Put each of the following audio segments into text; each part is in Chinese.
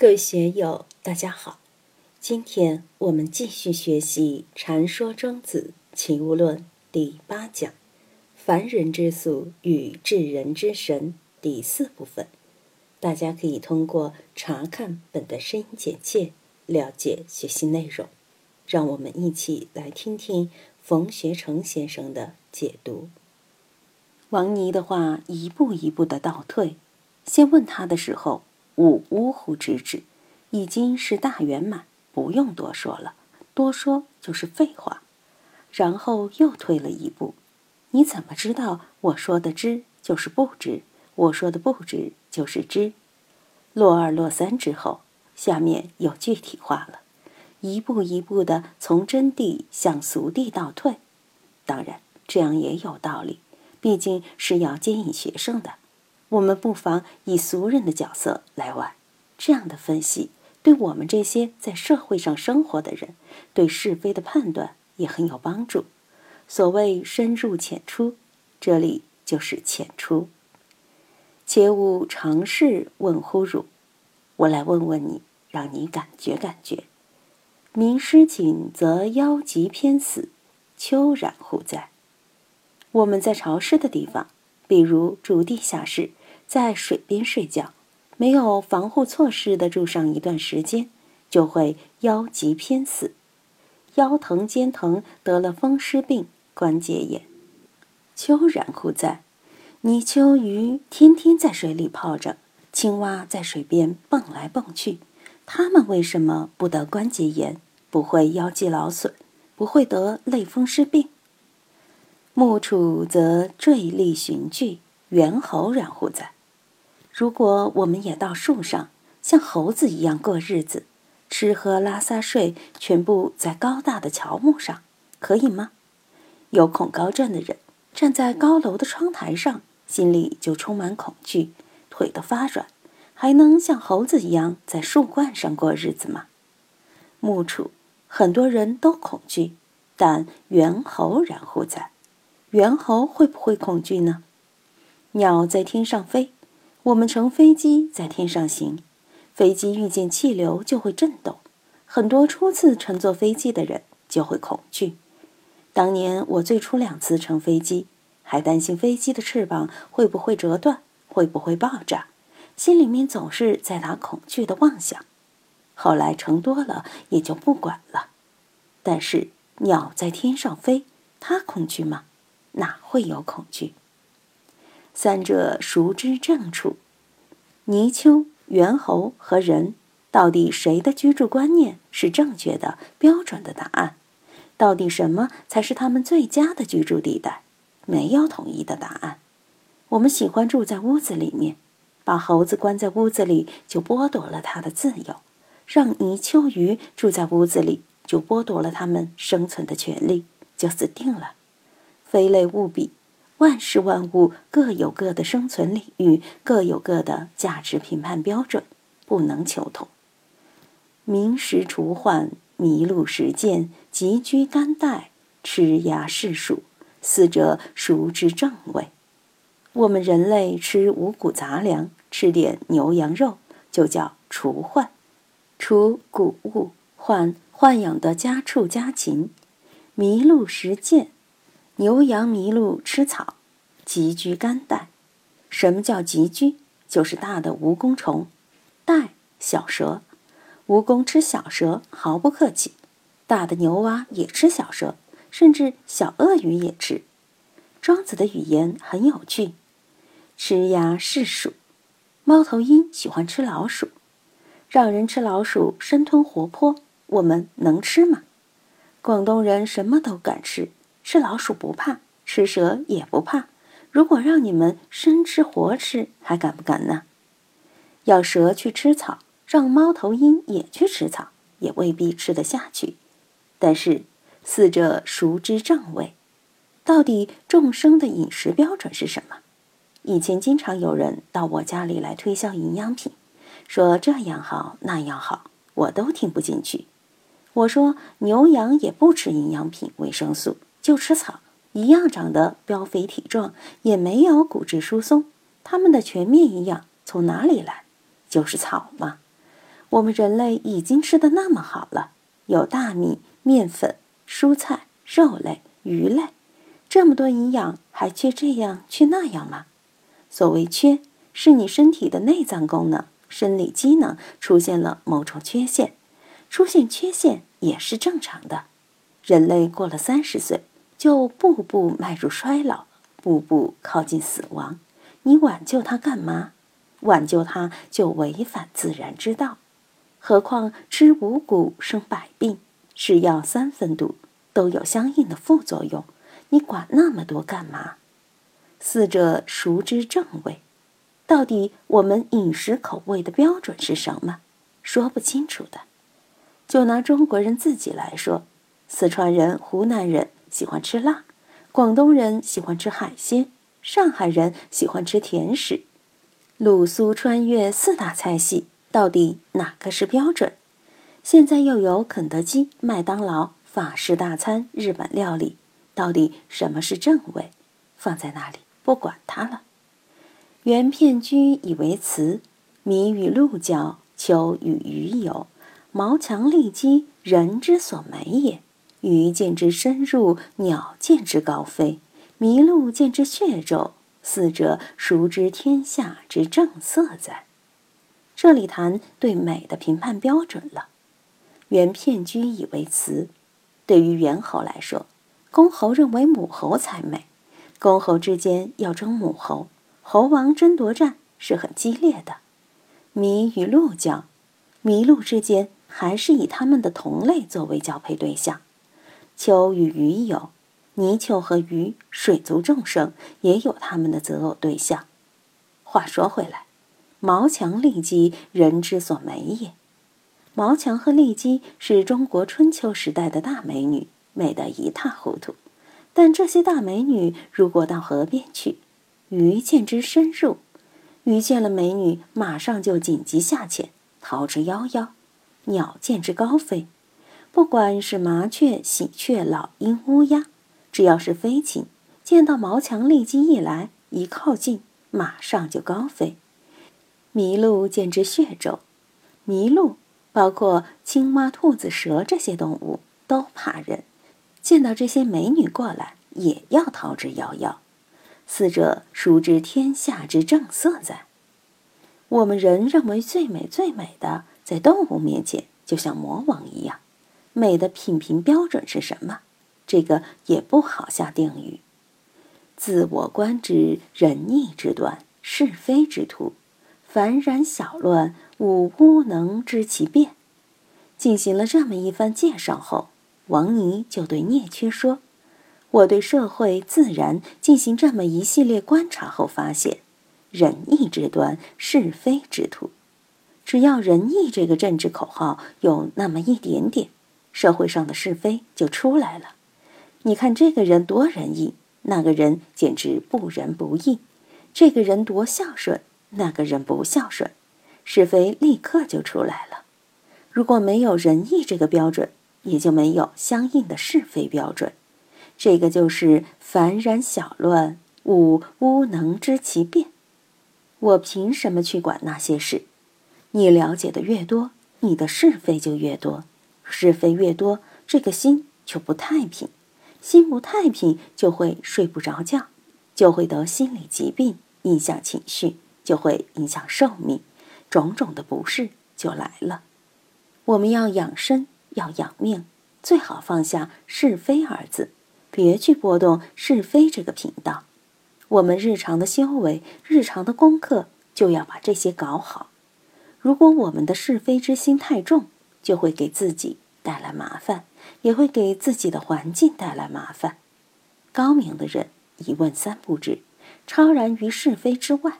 各位学友，大家好！今天我们继续学习《禅说庄子·齐物论》第八讲“凡人之俗与智人之神”第四部分。大家可以通过查看本的声音简介了解学习内容。让我们一起来听听冯学成先生的解读。王尼的话一步一步的倒退，先问他的时候。勿呜呼之止，已经是大圆满，不用多说了，多说就是废话。然后又退了一步，你怎么知道我说的知就是不知？我说的不知就是知？落二落三之后，下面有具体化了，一步一步的从真谛向俗谛倒退。当然，这样也有道理，毕竟是要接引学生的。我们不妨以俗人的角色来玩，这样的分析对我们这些在社会上生活的人，对是非的判断也很有帮助。所谓深入浅出，这里就是浅出。切勿尝试问乎汝，我来问问你，让你感觉感觉。名师景则妖极偏死，秋然乎哉？我们在潮湿的地方，比如住地下室。在水边睡觉，没有防护措施的住上一段时间，就会腰疾偏死，腰疼肩疼，得了风湿病、关节炎。秋然乎在？泥鳅鱼天天在水里泡着，青蛙在水边蹦来蹦去，它们为什么不得关节炎，不会腰肌劳损，不会得类风湿病？木杵则坠立寻句，猿猴然乎哉？如果我们也到树上，像猴子一样过日子，吃喝拉撒睡全部在高大的乔木上，可以吗？有恐高症的人站在高楼的窗台上，心里就充满恐惧，腿都发软，还能像猴子一样在树冠上过日子吗？木杵，很多人都恐惧，但猿猴然乎哉？猿猴会不会恐惧呢？鸟在天上飞。我们乘飞机在天上行，飞机遇见气流就会震动，很多初次乘坐飞机的人就会恐惧。当年我最初两次乘飞机，还担心飞机的翅膀会不会折断，会不会爆炸，心里面总是在打恐惧的妄想。后来乘多了也就不管了。但是鸟在天上飞，它恐惧吗？哪会有恐惧？三者孰知正处？泥鳅、猿猴和人，到底谁的居住观念是正确的、标准的答案？到底什么才是他们最佳的居住地带？没有统一的答案。我们喜欢住在屋子里面，把猴子关在屋子里就剥夺了它的自由；让泥鳅鱼住在屋子里，就剥夺了它们生存的权利，就死定了。非类勿比。万事万物各有各的生存领域，各有各的价值评判标准，不能求同。名实除患，麋鹿实践，急居干带，吃牙是属，四者孰之正位？我们人类吃五谷杂粮，吃点牛羊肉，就叫除患。除谷物，患豢养的家畜家禽。麋鹿食践。牛羊麋鹿吃草，集居干带。什么叫集居？就是大的蜈蚣虫，带小蛇。蜈蚣吃小蛇毫不客气，大的牛蛙也吃小蛇，甚至小鳄鱼也吃。庄子的语言很有趣。吃鸭是鼠，猫头鹰喜欢吃老鼠，让人吃老鼠生吞活剥，我们能吃吗？广东人什么都敢吃。吃老鼠不怕，吃蛇也不怕。如果让你们生吃活吃，还敢不敢呢？要蛇去吃草，让猫头鹰也去吃草，也未必吃得下去。但是四者熟知正位？到底众生的饮食标准是什么？以前经常有人到我家里来推销营养品，说这样好那样好，我都听不进去。我说牛羊也不吃营养品、维生素。就吃草，一样长得膘肥体壮，也没有骨质疏松。它们的全面营养从哪里来？就是草嘛。我们人类已经吃的那么好了，有大米、面粉、蔬菜、肉类、鱼类，这么多营养，还缺这样缺那样吗？所谓缺，是你身体的内脏功能、生理机能出现了某种缺陷，出现缺陷也是正常的。人类过了三十岁，就步步迈入衰老，步步靠近死亡。你挽救它干嘛？挽救它就违反自然之道。何况吃五谷生百病，是药三分毒，都有相应的副作用。你管那么多干嘛？四者熟知正味？到底我们饮食口味的标准是什么？说不清楚的。就拿中国人自己来说，四川人、湖南人喜欢吃辣，广东人喜欢吃海鲜，上海人喜欢吃甜食。鲁苏穿越四大菜系。到底哪个是标准？现在又有肯德基、麦当劳、法式大餐、日本料理，到底什么是正味？放在那里不管它了。原片居以为词，米与鹿角，秋与鱼游，毛强利鸡，人之所美也。鱼见之深入，鸟见之高飞，麋鹿见之血皱，四者熟知天下之正色哉？这里谈对美的评判标准了。原片居以为雌，对于猿猴来说，公猴认为母猴才美。公猴之间要争母猴，猴王争夺战是很激烈的。麋与鹿角，麋鹿之间还是以它们的同类作为交配对象。丘与鱼有，泥鳅和鱼，水族众生也有他们的择偶对象。话说回来。毛强利姬，人之所美也。毛强和利姬是中国春秋时代的大美女，美得一塌糊涂。但这些大美女如果到河边去，鱼见之深入，鱼见了美女，马上就紧急下潜，逃之夭夭。鸟见之高飞，不管是麻雀、喜鹊、老鹰、乌鸦，只要是飞禽，见到毛强利姬一来，一靠近，马上就高飞。麋鹿见之血骤，麋鹿包括青蛙、兔子、蛇这些动物都怕人，见到这些美女过来也要逃之夭夭。四者熟知天下之正色哉？我们人认为最美最美的，在动物面前就像魔王一样。美的品评标准是什么？这个也不好下定语。自我观之，仁义之端，是非之徒。凡然小乱，吾吾能知其变。进行了这么一番介绍后，王尼就对聂缺说：“我对社会自然进行这么一系列观察后发现，仁义之端，是非之徒。只要仁义这个政治口号有那么一点点，社会上的是非就出来了。你看这个人多仁义，那个人简直不仁不义；这个人多孝顺。”那个人不孝顺，是非立刻就出来了。如果没有仁义这个标准，也就没有相应的是非标准。这个就是凡然小乱，吾吾能知其变。我凭什么去管那些事？你了解的越多，你的是非就越多。是非越多，这个心就不太平。心不太平，就会睡不着觉，就会得心理疾病，影响情绪。就会影响寿命，种种的不适就来了。我们要养生，要养命，最好放下是非二字，别去波动是非这个频道。我们日常的修为，日常的功课，就要把这些搞好。如果我们的是非之心太重，就会给自己带来麻烦，也会给自己的环境带来麻烦。高明的人一问三不知，超然于是非之外。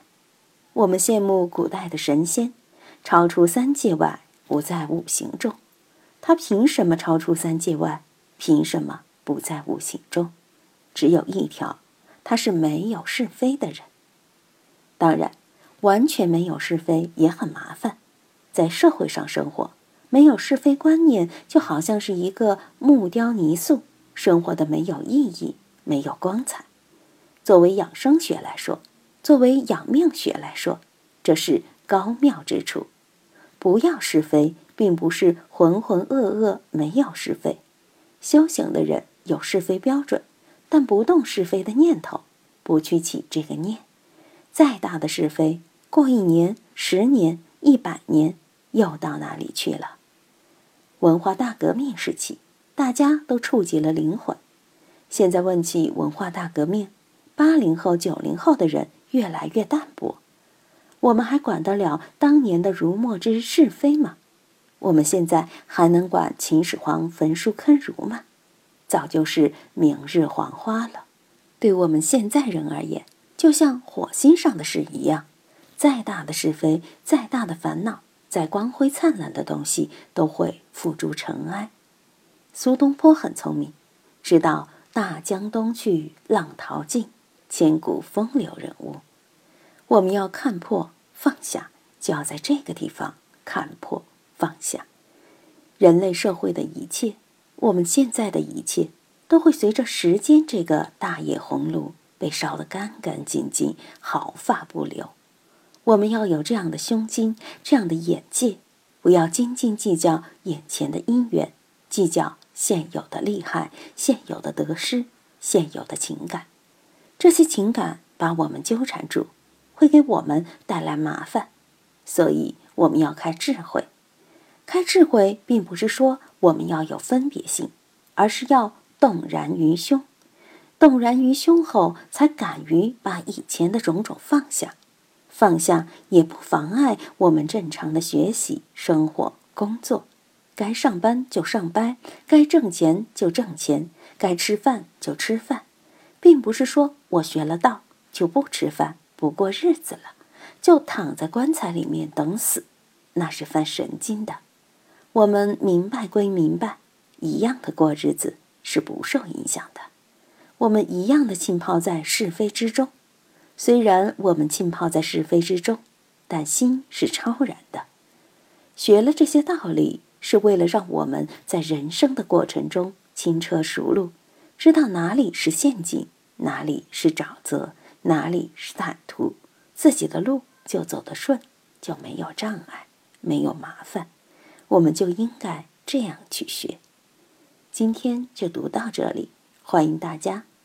我们羡慕古代的神仙，超出三界外，不在五行中。他凭什么超出三界外？凭什么不在五行中？只有一条，他是没有是非的人。当然，完全没有是非也很麻烦。在社会上生活，没有是非观念，就好像是一个木雕泥塑，生活的没有意义，没有光彩。作为养生学来说。作为养命学来说，这是高妙之处。不要是非，并不是浑浑噩噩没有是非。修行的人有是非标准，但不动是非的念头，不去起这个念。再大的是非，过一年、十年、一百年，又到哪里去了？文化大革命时期，大家都触及了灵魂。现在问起文化大革命，八零后、九零后的人越来越淡薄。我们还管得了当年的儒墨之是非吗？我们现在还能管秦始皇焚书坑儒吗？早就是明日黄花了。对我们现在人而言，就像火星上的事一样，再大的是非，再大的烦恼。再光辉灿烂的东西都会付诸尘埃。苏东坡很聪明，知道大江东去，浪淘尽，千古风流人物。我们要看破放下，就要在这个地方看破放下。人类社会的一切，我们现在的一切，都会随着时间这个大野红炉被烧得干干净净，毫发不留。我们要有这样的胸襟，这样的眼界，不要斤斤计较眼前的因缘，计较现有的利害、现有的得失、现有的情感。这些情感把我们纠缠住，会给我们带来麻烦。所以，我们要开智慧。开智慧，并不是说我们要有分别心，而是要动然于胸。动然于胸后，才敢于把以前的种种放下。放下也不妨碍我们正常的学习、生活、工作。该上班就上班，该挣钱就挣钱，该吃饭就吃饭，并不是说我学了道就不吃饭、不过日子了，就躺在棺材里面等死，那是犯神经的。我们明白归明白，一样的过日子是不受影响的。我们一样的浸泡在是非之中。虽然我们浸泡在是非之中，但心是超然的。学了这些道理，是为了让我们在人生的过程中轻车熟路，知道哪里是陷阱，哪里是沼泽，哪里是坦途，自己的路就走得顺，就没有障碍，没有麻烦。我们就应该这样去学。今天就读到这里，欢迎大家。